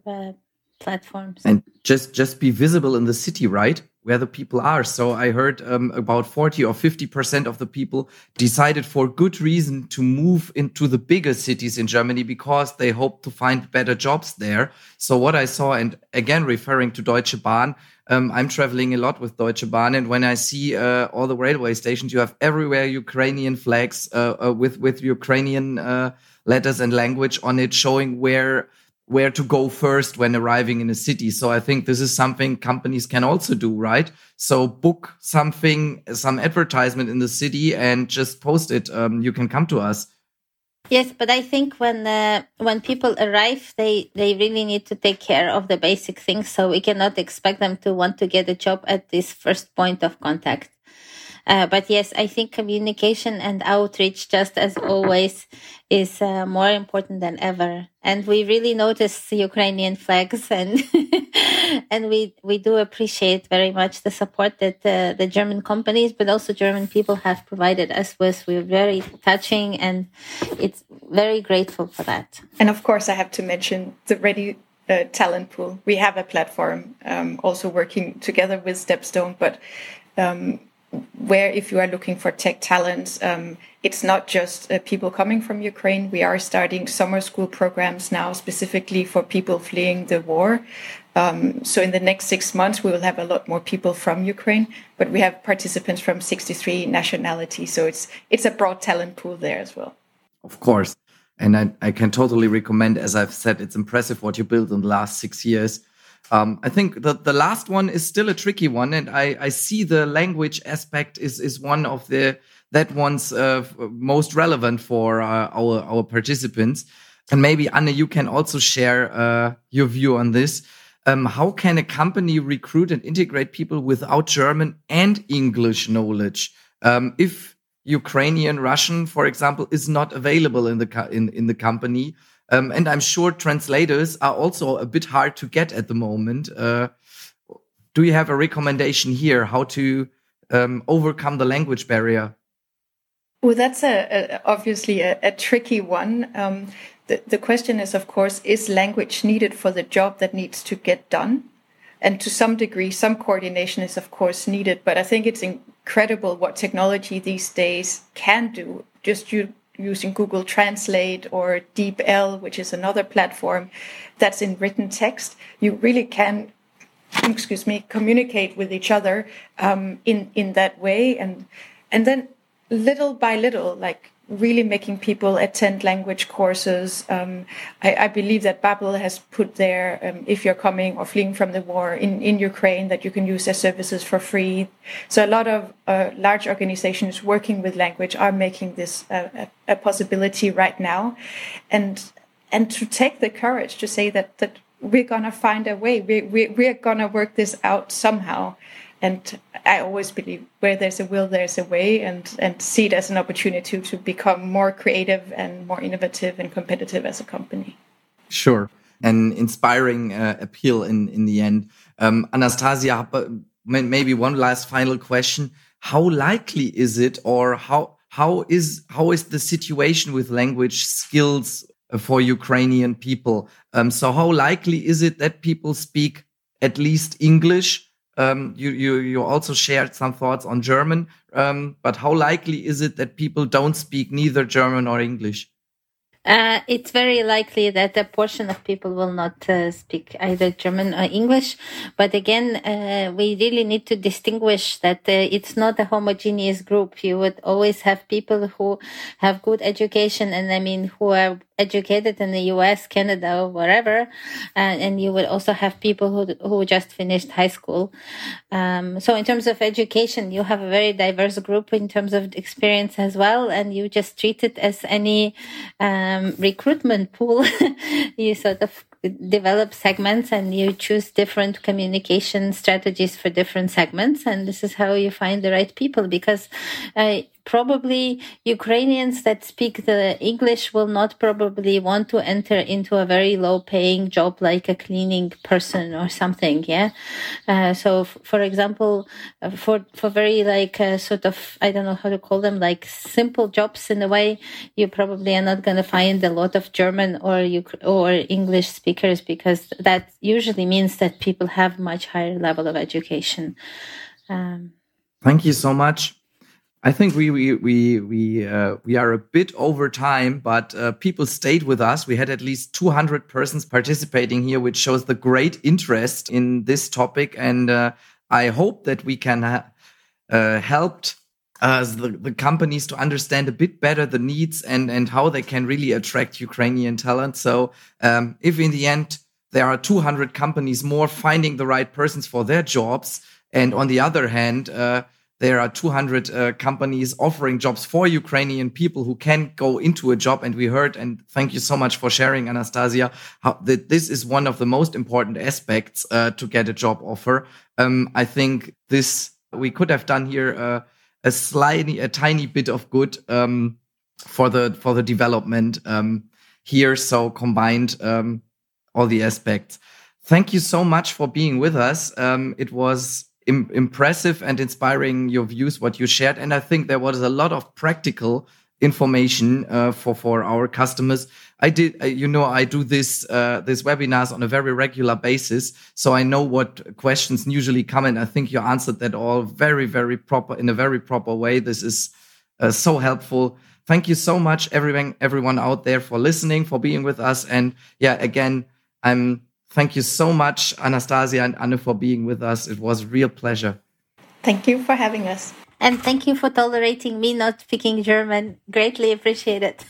uh, platforms. And just just be visible in the city, right? Where the people are. So I heard um, about 40 or 50% of the people decided for good reason to move into the bigger cities in Germany because they hope to find better jobs there. So what I saw, and again, referring to Deutsche Bahn, um, I'm traveling a lot with Deutsche Bahn, and when I see uh, all the railway stations, you have everywhere Ukrainian flags uh, uh, with with Ukrainian uh, letters and language on it, showing where where to go first when arriving in a city. So I think this is something companies can also do, right? So book something, some advertisement in the city and just post it. Um, you can come to us. Yes, but I think when uh, when people arrive, they they really need to take care of the basic things. So we cannot expect them to want to get a job at this first point of contact. Uh, but yes, I think communication and outreach, just as always, is uh, more important than ever. And we really notice the Ukrainian flags, and and we we do appreciate very much the support that uh, the German companies, but also German people, have provided us with. We're very touching, and it's very grateful for that. And of course, I have to mention the ReDI uh, talent pool. We have a platform um, also working together with Stepstone, but um, where if you are looking for tech talents, um, it's not just uh, people coming from Ukraine. We are starting summer school programs now specifically for people fleeing the war. Um, so in the next six months, we will have a lot more people from Ukraine, but we have participants from 63 nationalities. So it's it's a broad talent pool there as well. Of course. And I, I can totally recommend, as I've said, it's impressive what you built in the last six years. Um, I think the, the last one is still a tricky one, and I, I see the language aspect is is one of the that one's uh, most relevant for uh, our our participants. And maybe Anne, you can also share uh, your view on this. Um, how can a company recruit and integrate people without German and English knowledge? Um, if Ukrainian, Russian, for example, is not available in the in in the company, um, and I'm sure translators are also a bit hard to get at the moment. Uh, do you have a recommendation here how to um, overcome the language barrier? Well, that's a, a obviously a, a, tricky one. Um, the, the question is, of course, is language needed for the job that needs to get done? And to some degree, some coordination is, of course, needed. But I think it's incredible what technology these days can do. Just you using Google Translate or DeepL, which is another platform that's in written text, you really can, excuse me, communicate with each other um, in in that way, and and then little by little, like really making people attend language courses. Um, I, I, believe that Babbel has put there, um, if you're coming or fleeing from the war in, in Ukraine, that you can use their services for free. So a lot of uh, large organizations working with language are making this a, a, possibility right now, and and to take the courage to say that that we're gonna find a way, we, we we're gonna work this out somehow and I always believe where there's a will, there's a way, and and see it as an opportunity to, become more creative and more innovative and competitive as a company. Sure, an inspiring uh, appeal in in the end. Um, Anastasia, maybe one last final question: How likely is it, or how how is how is the situation with language skills for Ukrainian people? Um, so, how likely is it that people speak at least English? Um, you, you, you also shared some thoughts on German, um, but how likely is it that people don't speak neither German or English? Uh, it's very likely that a portion of people will not uh, speak either German or English. But again, uh, we really need to distinguish that uh, it's not a homogeneous group. You would always have people who have good education and I mean, who are educated in the US, Canada, or wherever. Uh, and you would also have people who, who just finished high school. Um, so in terms of education, you have a very diverse group in terms of experience as well. And you just treat it as any, um, recruitment pool. you sort of develop segments and you choose different communication strategies for different segments. And this is how you find the right people because, uh, probably Ukrainians that speak the English will not probably want to enter into a very low paying job like a cleaning person or something. Yeah. Uh, so, f- for example, uh, for, for very like uh, sort of, I don't know how to call them, like simple jobs in a way, you probably are not going to find a lot of German or, or English speakers because that usually means that people have much higher level of education. Um, Thank you so much. I think we we we we uh, we are a bit over time, but uh, people stayed with us. We had at least 200 persons participating here, which shows the great interest in this topic. And uh, I hope that we can ha uh, helped the, the companies to understand a bit better the needs and and how they can really attract Ukrainian talent. So um, if in the end there are 200 companies more finding the right persons for their jobs, and on the other hand uh, there are 200 uh, companies offering jobs for Ukrainian people who can go into a job. And we heard, and thank you so much for sharing, Anastasia, how that this is one of the most important aspects uh, to get a job offer. Um, I think this we could have done here uh, a slightly, a tiny bit of good um, for the for the development um, here. So combined um, all the aspects. Thank you so much for being with us. Um, it was Im impressive and inspiring your views, what you shared. And I think there was a lot of practical information uh, for for our customers. I did, uh, you know, I do this uh, this webinars on a very regular basis, so I know what questions usually come, and I think you answered that all very very proper in a very proper way. This is uh, so helpful. Thank you so much, everyone everyone out there for listening, for being with us, and yeah, again, I'm Thank you so much, Anastasia and Anne, for being with us. It was a real pleasure. Thank you for having us. And thank you for tolerating me not speaking German. Greatly appreciate it.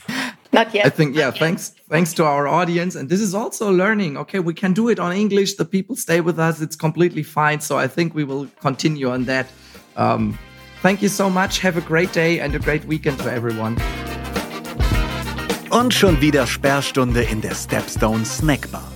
Not yet. I think, yeah, thanks, thanks to our audience. And this is also learning. Okay, we can do it on English. The people stay with us. It's completely fine. So I think we will continue on that. Um, thank you so much. Have a great day and a great weekend to everyone. Und schon wieder Sperrstunde in der Stepstone Snackbar.